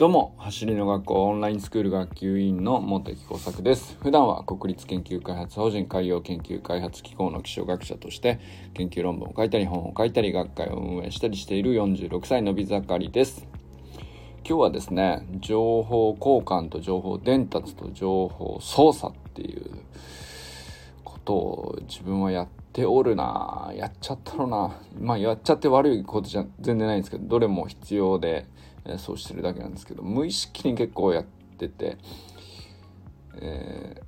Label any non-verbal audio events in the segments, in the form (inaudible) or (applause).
どうも、走りの学校オンラインスクール学級委員の元木工作です。普段は国立研究開発法人海洋研究開発機構の気象学者として研究論文を書いたり本を書いたり学会を運営したりしている46歳のび盛りです。今日はですね、情報交換と情報伝達と情報操作っていうことを自分はやっておるなやっちゃったろなまあやっちゃって悪いことじゃ全然ないんですけどどれも必要でえそうしてるだけなんですけど無意識に結構やってて、え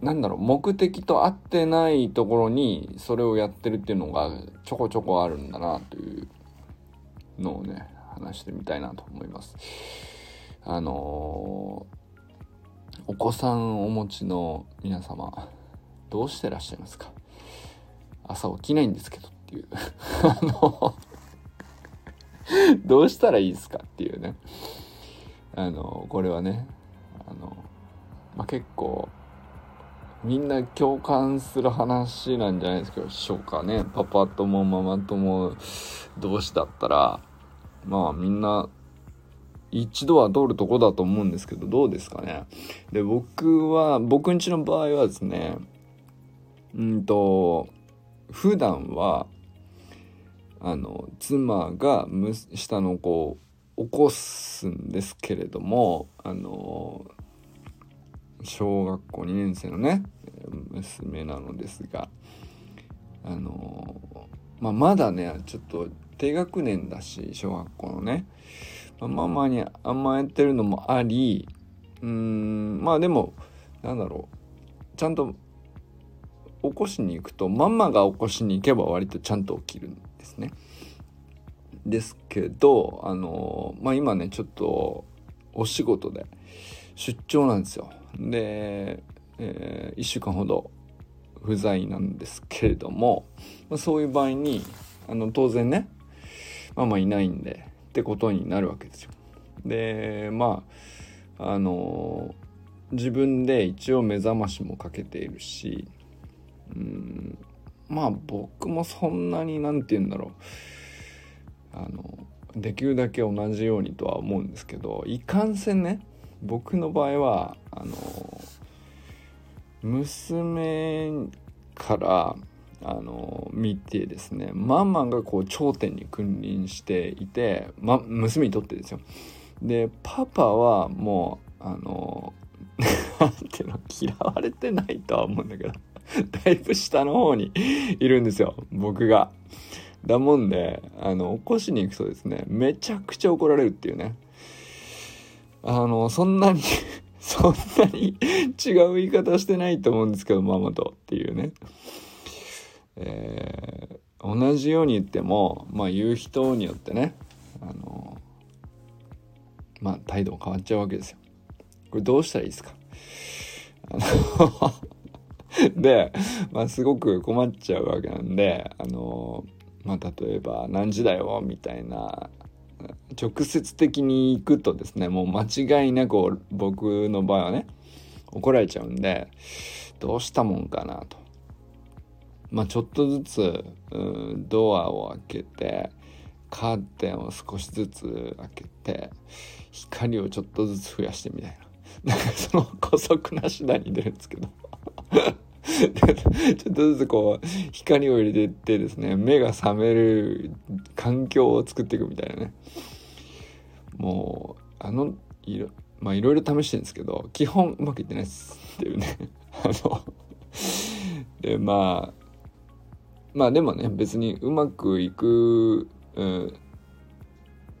ー、なんだろう目的と合ってないところにそれをやってるっていうのがちょこちょこあるんだなというのをね話してみたいなと思います。あのー、お子さんお持ちの皆様どうしてらっしゃいますか？朝起きないんですけどっていう (laughs) あの (laughs) どうしたらいいですかっていうね。あのこれはねあの、まあ、結構みんな共感する話なんじゃないですけどしょうかね。パパともママとも同士だったらまあみんな一度は通るとこだと思うんですけどどうですかね。で僕は僕んちの場合はですねうんと普段はあの妻が下の子を起こすんですけれどもあの小学校2年生のね娘なのですがあの、まあ、まだねちょっと低学年だし小学校のね、まあ、ママに甘えてるのもありうんまあでもなんだろうちゃんと起こしに行くとママが起こしに行けば割とちゃんと起きるですね。ですけどあのまあ今ねちょっとお仕事で出張なんですよ。で、えー、1週間ほど不在なんですけれども、まあ、そういう場合にあの当然ねママいないんでってことになるわけですよ。でまああの自分で一応目覚ましもかけているしうんまあ僕もそんなに何て言うんだろう。あのできるだけ同じようにとは思うんですけどいかんせんね僕の場合はあの娘からあの見てですねママがこう頂点に君臨していて、ま、娘にとってですよ。でパパはもうあの (laughs) なんていうの嫌われてないとは思うんだけど。(laughs) だいぶ下の方にいるんですよ。僕が。だもんであの起こしに行くとですねめちゃくちゃ怒られるっていうね。あのそんなに (laughs) そんなに違う言い方してないと思うんですけどママとっていうね、えー、同じように言ってもまあ言う人によってねあのまあ態度も変わっちゃうわけですよ。これどうしたらいいですか？あの (laughs) で、まあ、すごく困っちゃうわけなんで、あの、まあ、例えば、何時だよ、みたいな、直接的に行くとですね、もう間違いなく僕の場合はね、怒られちゃうんで、どうしたもんかなと。まあ、ちょっとずつ、うん、ドアを開けて、カーテンを少しずつ開けて、光をちょっとずつ増やしてみたいな。なんかその姑息な手段に出るんですけど (laughs) ちょっとずつこう光を入れていってですね目が覚める環境を作っていくみたいなね。もうあのいろまあいろいろ試してるんですけど基本うまくいってないっすっていうね。(laughs) あのでまあまあでもね別にうまくいく、うん、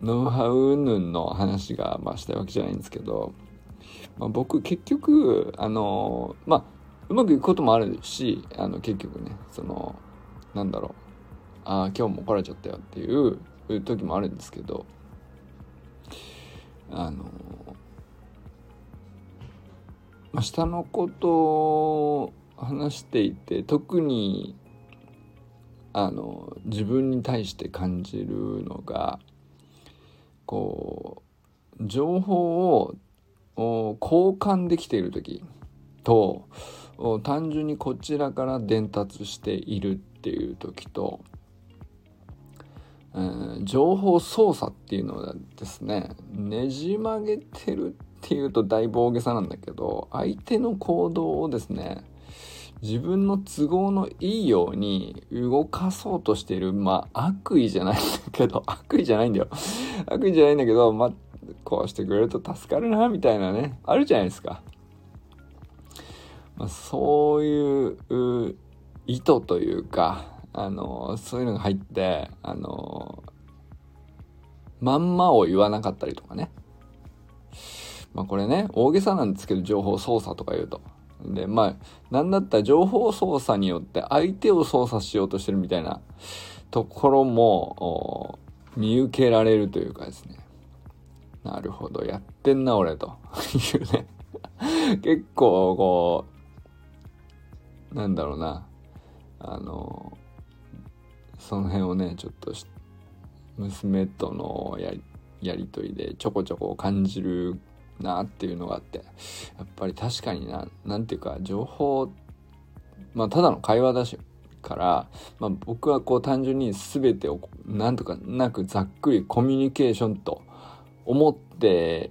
ノウハウ云々の話が、まあ、したいわけじゃないんですけど、まあ、僕結局あのまあうまくいくこともあるしあの結局ねそのなんだろう。ああ今日も怒られちゃったよっていう時もあるんですけどあのまあ、下のことを話していて特にあの自分に対して感じるのがこう情報を交換できている時と単純にこちらから伝達しているっていう時とうん、情報操作っていうのはですねねじ曲げてるっていうとだいぶ大げさなんだけど相手の行動をですね自分の都合のいいように動かそうとしている、まあ悪意じゃないんだけど、(laughs) 悪意じゃないんだよ。悪意じゃないんだけど、まあ、こうしてくれると助かるな、みたいなね、あるじゃないですか。まあ、そういう意図というか、あの、そういうのが入って、あの、まんまを言わなかったりとかね。まあこれね、大げさなんですけど、情報操作とか言うと。で、まあ、なんだったら情報操作によって相手を操作しようとしてるみたいなところも見受けられるというかですね。なるほど、やってんな俺と (laughs) いうね結構こう、なんだろうな。あの、その辺をね、ちょっと娘とのやり、やりとりでちょこちょこ感じるなっていうのがあってやっぱり確かにな何ていうか情報まあただの会話だしから、まあ、僕はこう単純に全てをなんとかなくざっくりコミュニケーションと思って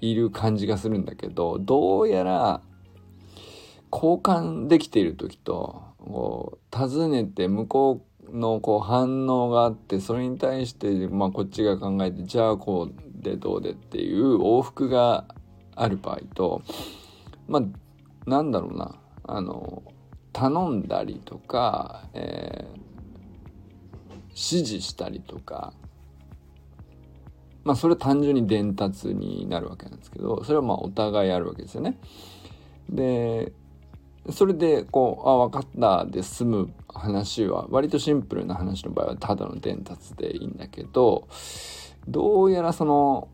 いる感じがするんだけどどうやら交換できている時とこう尋ねて向こうのこう反応があってそれに対して、まあ、こっちが考えてじゃあこうでどうでっていう往復がある場合とまあなんだろうなあの頼んだりとか、えー、指示したりとかまあそれは単純に伝達になるわけなんですけどそれはまあお互いあるわけですよね。でそれでこう「あ分かった」で済む話は割とシンプルな話の場合はただの伝達でいいんだけどどうやらその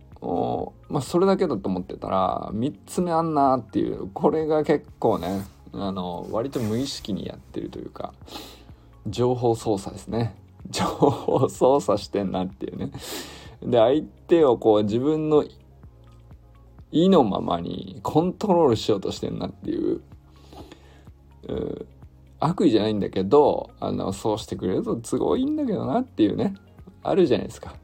まあそれだけだと思ってたら3つ目あんなっていうこれが結構ねあの割と無意識にやってるというか情報操作ですね。情報操作してんなっていうね。で相手をこう自分の意のままにコントロールしようとしてんなっていう悪意じゃないんだけどあのそうしてくれると都合いいんだけどなっていうね。あるじゃないですか。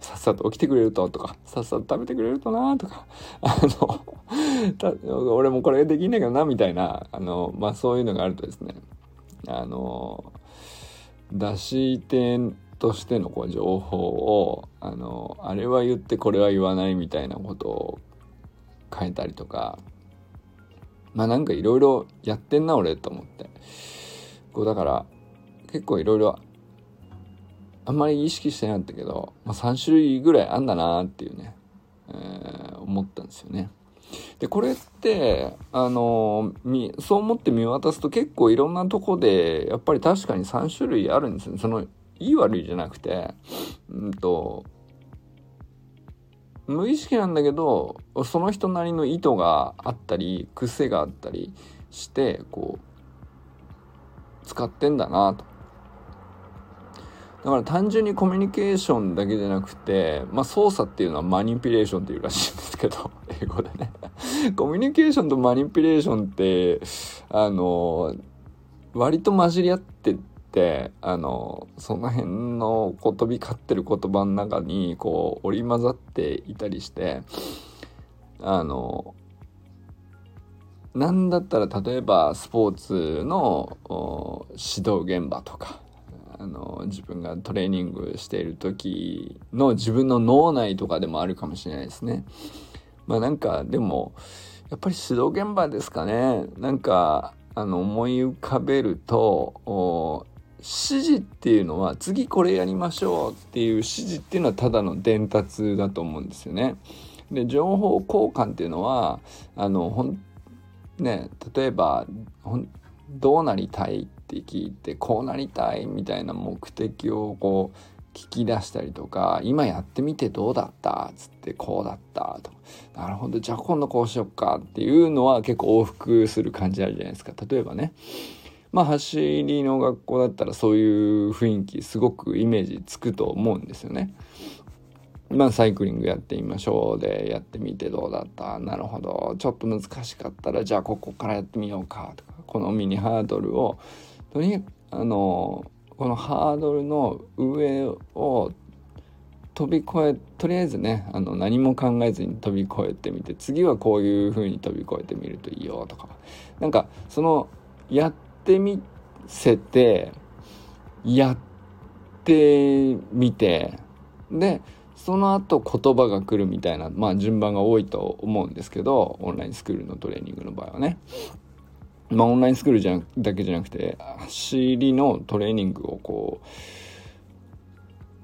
さっさと起きてくれるととか、さっさと食べてくれるとなとか、あの、俺もこれできんねえけどな、みたいな、あの、まあそういうのがあるとですね、あの、出し手としてのこう情報を、あの、あれは言ってこれは言わないみたいなことを変えたりとか、まあなんかいろいろやってんな俺と思って。こうだから結構いろいろあんまり意識してなかったけど、まあ、3種類ぐらいあんだなっていうね、えー、思ったんですよね。で、これって、あのー、そう思って見渡すと結構いろんなとこで、やっぱり確かに3種類あるんですよね。その、いい悪いじゃなくて、うんと、無意識なんだけど、その人なりの意図があったり、癖があったりして、こう、使ってんだなと。だから単純にコミュニケーションだけじゃなくて、まあ操作っていうのはマニピュレーションっていうらしいんですけど、(laughs) 英語でね。コミュニケーションとマニピュレーションって、あの、割と混じり合ってて、あの、その辺のこう飛び交ってる言葉の中に、こう織り交ざっていたりして、あの、なんだったら例えばスポーツの指導現場とか、あの自分がトレーニングしている時の自分の脳内とかでもあるかもしれないですね。まあなんかでもやっぱり指導現場ですかねなんかあの思い浮かべると指示っていうのは次これやりましょうっていう指示っていうのはただの伝達だと思うんですよね。で情報交換っていうのはあのほんね例えばどうなりたいって聞いてこうなりたいみたいな目的をこう聞き出したりとか今やってみてどうだったっつってこうだったとなるほどじゃあ今度こうしよっかっていうのは結構往復する感じあるじゃないですか例えばねまあ走りの学校だったらそういう雰囲気すごくイメージつくと思うんですよね。まあサイクリングやってみましょうでやってみてどうだった。なるほど。ちょっと難しかったらじゃあここからやってみようか。とかこのミニハードルをとにかくあのこのハードルの上を飛び越えとりあえずねあの何も考えずに飛び越えてみて次はこういう風に飛び越えてみるといいよとか。なんかそのやってみせてやってみてでその後言葉が来るみたいな、まあ、順番が多いと思うんですけどオンラインスクールのトレーニングの場合はね。まあ、オンラインスクールじゃだけじゃなくて走りのトレーニングをこう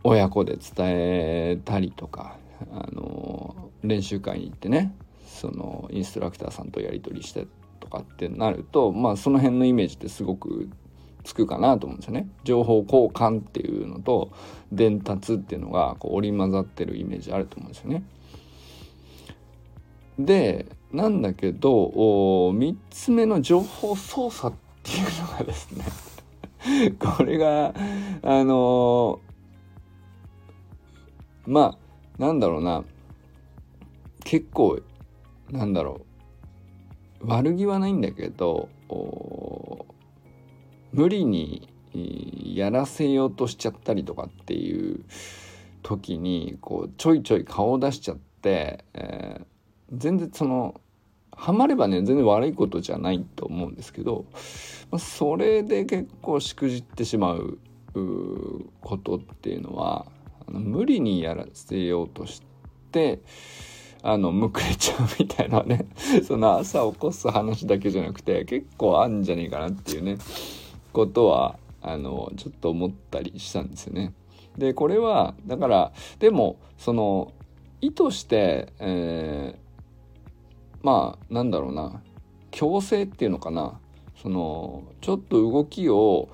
親子で伝えたりとか、あの練習会に行ってねそのインストラクターさんとやり取りしてかってなるとまあその辺のイメージってすごくつくかなと思うんですよね。情報交換っていうのと伝達っていうのがこう織り交ざってるイメージあると思うんですよね。でなんだけど3つ目の情報操作っていうのがですね (laughs) これがあのまあなんだろうな結構なんだろう悪気はないんだけど無理にやらせようとしちゃったりとかっていう時にこうちょいちょい顔を出しちゃって、えー、全然そのハマればね全然悪いことじゃないと思うんですけど、まあ、それで結構しくじってしまうことっていうのは無理にやらせようとしてあのむくれちゃうみたいなね。(laughs) その朝起こす話だけじゃなくて結構あんじゃねえかなっていうね。ことはあのちょっと思ったりしたんですよね。でこれはだからでもその意図して、えー、まあなんだろうな。強制っていうのかな。そのちょっと動きを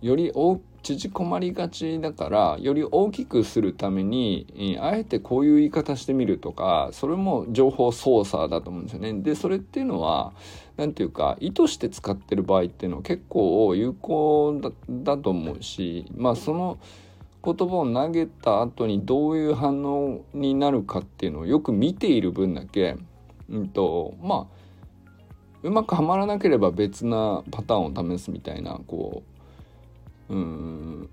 より大縮こまりがちだからより大きくするためにあえてこういう言い方してみるとかそれも情報操作だと思うんですよね。でそれっていうのは何て言うか意図して使ってる場合っていうのは結構有効だと思うしまあその言葉を投げた後にどういう反応になるかっていうのをよく見ている分だけ、うんと、まあうまくはまらなければ別なパターンを試すみたいなこううん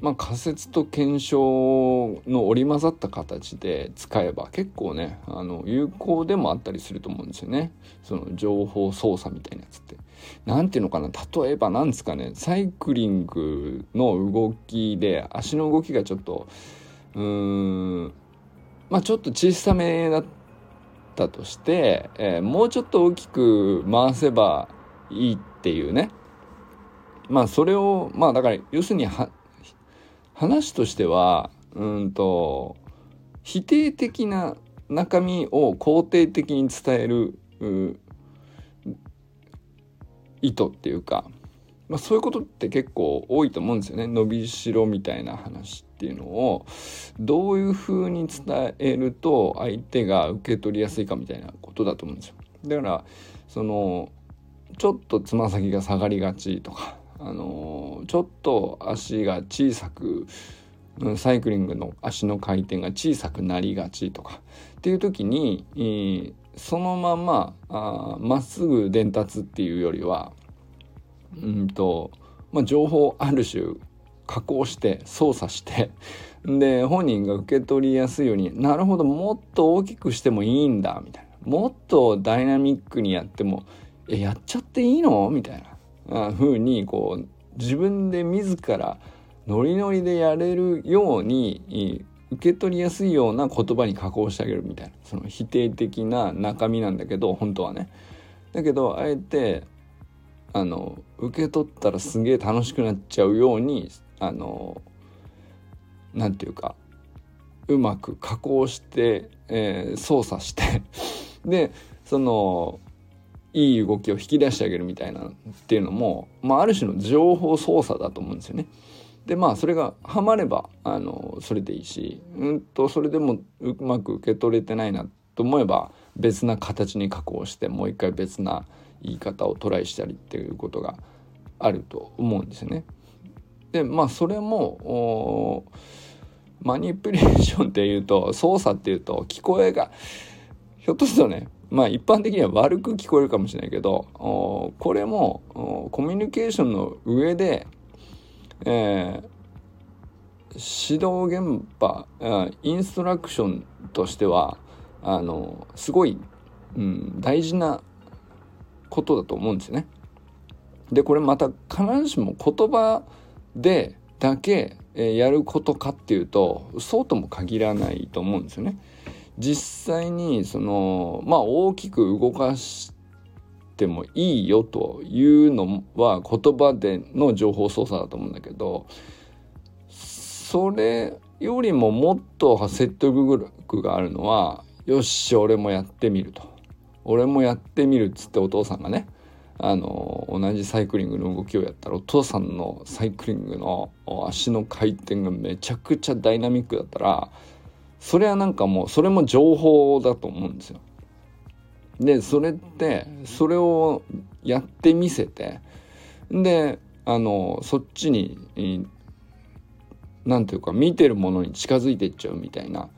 まあ仮説と検証の織り交ざった形で使えば結構ねあの有効でもあったりすると思うんですよね。その情報操作みたいなやつって。何ていうのかな例えば何ですかね。サイクリングの動きで足の動きがちょっとうーんまあちょっと小さめだったとして、えー、もうちょっと大きく回せばいいっていうね。まあそれをまあだから要するに話としてはうんと否定的な中身を肯定的に伝える意図っていうか、まあ、そういうことって結構多いと思うんですよね伸びしろみたいな話っていうのをどういうふうに伝えると相手が受け取りやすいかみたいなことだと思うんですよ。だからそのちょっとつま先が下がりがちとかあのちょっと足が小さくサイクリングの足の回転が小さくなりがちとかっていう時に、えー、そのまままっすぐ伝達っていうよりはうんと、まあ、情報ある種加工して操作してで本人が受け取りやすいようになるほどもっと大きくしてもいいんだみたいな。もっとダイナミックにやってもえやっちゃっていいの？みたいな。風にこう自分で自らノリノリでやれるように受け取りやすいような言葉に加工してあげるみたいなその否定的な中身なんだけど本当はね。だけどあえてあの受け取ったらすげえ楽しくなっちゃうようにあのなんていうかうまく加工して、えー、操作してでそのいい動きを引き出してあげるみたいなっていうのも、まあ、ある種の情報操作だと思うんですよね。でまあそれがハマればあのそれでいいしうんとそれでもうまく受け取れてないなと思えば別な形に加工してもう一回別な言い方をトライしたりっていうことがあると思うんですよね。でまあそれもマニピュレーションっていうと操作っていうと聞こえがひょっとするとねまあ一般的には悪く聞こえるかもしれないけどこれもコミュニケーションの上でえー、指導現場インストラクションとしてはあのすごい、うん、大事なことだと思うんですよね。でこれまた必ずしも言葉でだけやることかっていうとそうとも限らないと思うんですよね。実際にそのまあ大きく動かしてもいいよというのは言葉での情報操作だと思うんだけどそれよりももっと説得力があるのはよし俺もやってみると。俺もやってみるっつってお父さんがねあの同じサイクリングの動きをやったらお父さんのサイクリングの足の回転がめちゃくちゃダイナミックだったらそれはなんかもうそれも情報だと思うんですよ。でそれってそれをやってみせてであのそっちに何ていうか見てるものに近づいていっちゃうみたいな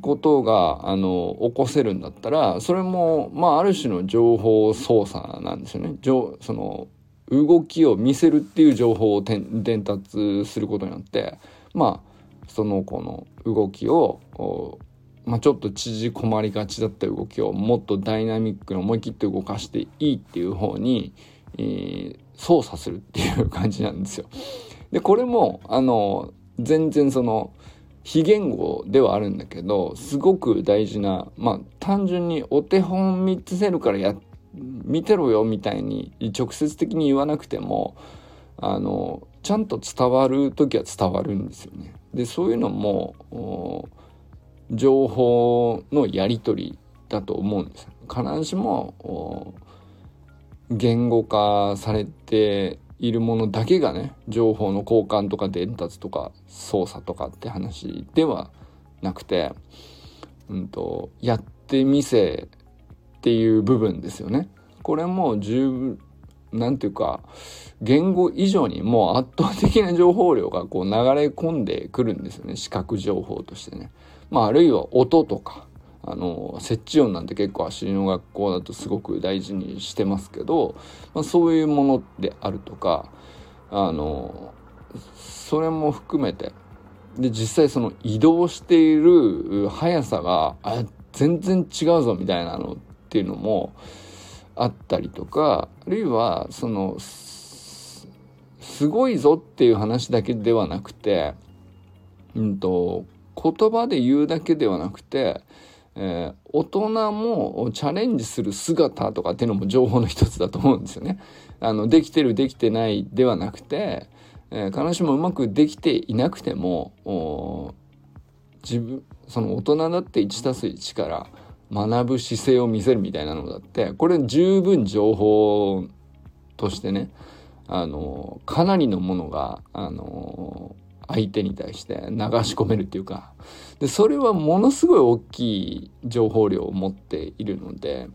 ことがあの起こせるんだったらそれもまあある種の情報操作なんですよね。その動きを見せるっていう情報を伝達することによってまあその子の動きを、まあ、ちょっと縮こまりがちだった動きをもっとダイナミックに思い切って動かしていいっていう方に、えー、操作するっていう感じなんですよ。でこれもあの全然その非言語ではあるんだけどすごく大事なまあ単純にお手本見せるからや見てろよみたいに直接的に言わなくてもあのちゃんと伝わる時は伝わるんですよね。でそういうのも情報のやり取りだと思うんです。必ずしも言語化されているものだけがね情報の交換とか伝達とか操作とかって話ではなくて、うんと、やってみせっていう部分ですよね。これも十なんていうか言語以上にもう圧倒的な情報量がこう流れ込んでくるんですよね視覚情報としてね。まああるいは音とかあの設置音なんて結構走りの学校だとすごく大事にしてますけど、まあ、そういうものであるとかあのそれも含めてで実際その移動している速さがあ全然違うぞみたいなのっていうのもあったりとかあるいはそのすごいぞっていう話だけではなくて、うんと、言葉で言うだけではなくてえー、大人もチャレンジする姿とかっていうのも情報の一つだと思うんですよね。あの、できてるできてないではなくて、えー、必ずしもうまくできていなくても、自分、その大人だって1たす1から学ぶ姿勢を見せるみたいなのだって、これ十分情報としてね、あの、かなりのものが、あの、相手に対して流し込めるっていうかでそれはものすごい大きい情報量を持っているので、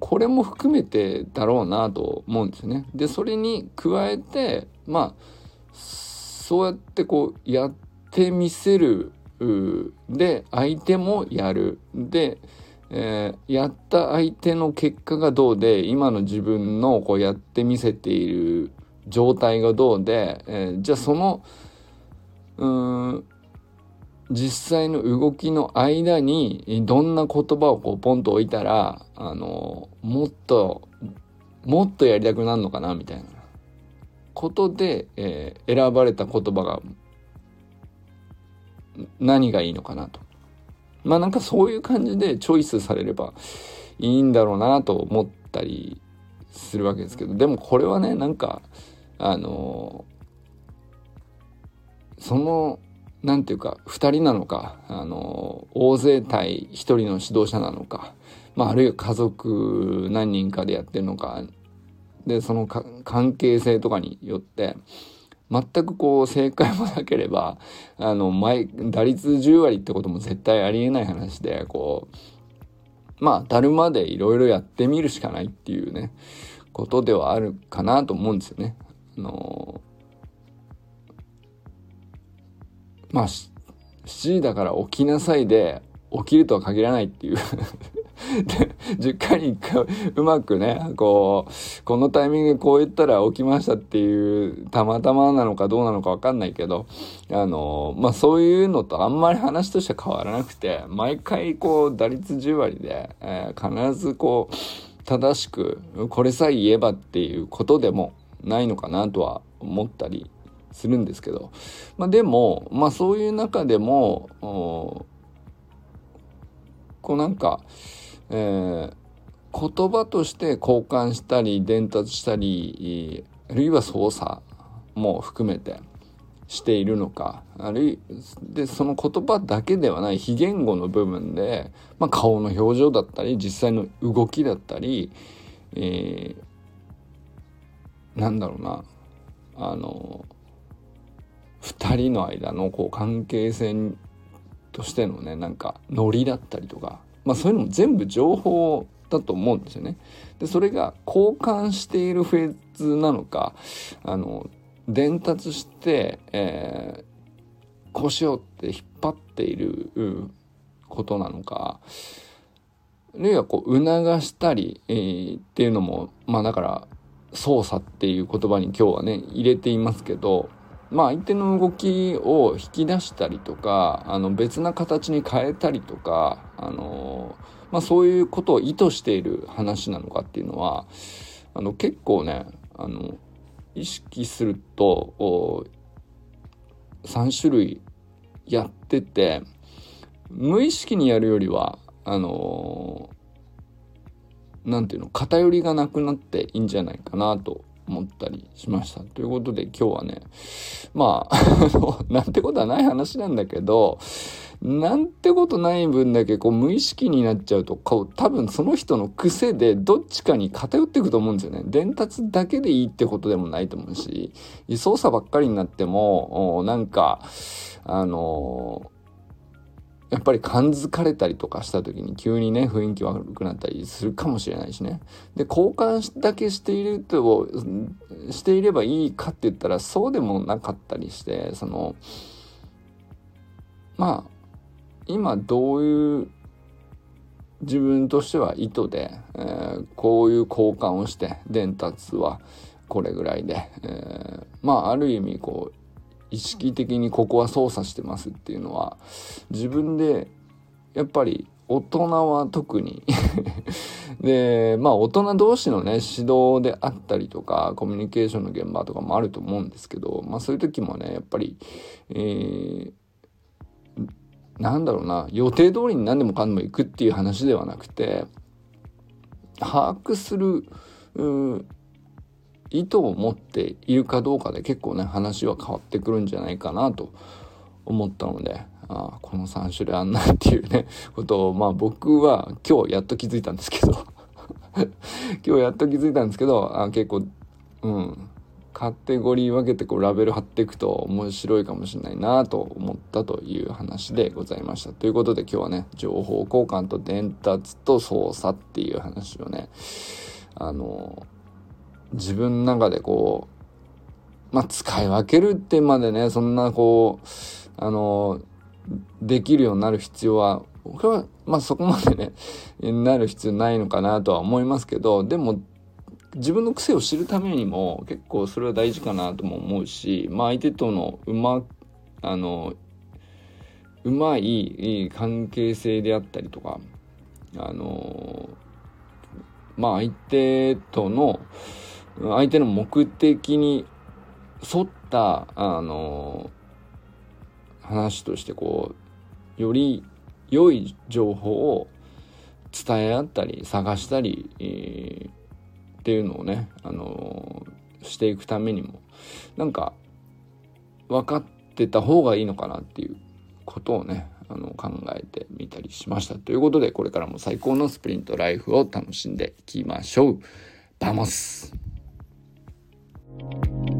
これも含めてだろうなと思うんですよね。でそれに加えてまあそうやってこうやってみせるで相手もやるで、えー、やった相手の結果がどうで今の自分のこうやってみせている状態がどうで、えー、じゃあそのうん実際の動きの間にどんな言葉をこうポンと置いたらあのもっともっとやりたくなるのかなみたいなことで、えー、選ばれた言葉が何がいいのかなと。まあなんかそういう感じでチョイスされればいいんだろうなと思ったりするわけですけどでもこれはねなんかあのその何て言うか2人なのかあの大勢対1人の指導者なのか、まあ、あるいは家族何人かでやってるのかでその関係性とかによって全くこう正解もなければ (laughs) あの前打率10割ってことも絶対ありえない話でこうまあだるまでいろいろやってみるしかないっていうねことではあるかなと思うんですよね。あのまあ7時だから起きなさいで起きるとは限らないっていう (laughs) 10回に1回うまくねこうこのタイミングでこう言ったら起きましたっていうたまたまなのかどうなのか分かんないけどあのまあそういうのとあんまり話としては変わらなくて毎回こう打率10割で、えー、必ずこう正しくこれさえ言えばっていうことでもないのかなとは思ったりするんですけど、まあ、でも、まあ、そういう中でもこうなんか、えー、言葉として交換したり伝達したりあるいは操作も含めてしているのかあるいでその言葉だけではない非言語の部分で、まあ、顔の表情だったり実際の動きだったり、えー、なんだろうなあの2人の間のこう関係性としてのねなんかノリだったりとか、まあ、そういうのも全部情報だと思うんですよね。でそれが交換しているフェーズなのかあの伝達して、えー、こうしようって引っ張っていることなのかあるいはこう促したり、えー、っていうのもまあだから操作っていう言葉に今日はね入れていますけどまあ相手の動きを引き出したりとかあの別な形に変えたりとかあの、まあ、そういうことを意図している話なのかっていうのはあの結構ねあの意識すると3種類やってて無意識にやるよりはあの何ていうの偏りがなくなっていいんじゃないかなと思ったりしました。ということで今日はねまあ (laughs) なんてことはない話なんだけどなんてことない分だけこう無意識になっちゃうとこう多分その人の癖でどっちかに偏っていくと思うんですよね。伝達だけでいいってことでもないと思うし操作ばっかりになってもなんかあのやっぱり感づかれたりとかした時に急にね雰囲気悪くなったりするかもしれないしね。で交換だけしているとしていればいいかって言ったらそうでもなかったりしてそのまあ今どういう自分としては意図で、えー、こういう交換をして伝達はこれぐらいで、えー、まあある意味こう意識的にここは操作してますっていうのは自分でやっぱり大人は特に (laughs) でまあ大人同士のね指導であったりとかコミュニケーションの現場とかもあると思うんですけどまあそういう時もねやっぱり、えー、なんだろうな予定通りに何でもかんでも行くっていう話ではなくて把握する意図を持っているかどうかで結構ね話は変わってくるんじゃないかなと思ったのであこの3種類あんなっていうね (laughs) ことをまあ僕は今日やっと気づいたんですけど (laughs) 今日やっと気づいたんですけどあ結構うんカテゴリー分けてこうラベル貼っていくと面白いかもしれないなと思ったという話でございました。ということで今日はね、情報交換と伝達と操作っていう話をね、あの、自分の中でこう、まあ、使い分けるってまでね、そんなこう、あの、できるようになる必要は、僕は、まあそこまでね、なる必要ないのかなとは思いますけど、でも自分の癖を知るためにも結構それは大事かなとも思うし、まあ、相手とのうまあのうまい関係性であったりとかあのまあ相手との相手の目的に沿ったあの話としてこうより良い情報を伝え合ったり探したり、えーっていうのをね、あの、していくためにもなんか分かってた方がいいのかなっていうことをねあの考えてみたりしました。ということでこれからも最高のスプリントライフを楽しんでいきましょう。バモス。Thank you.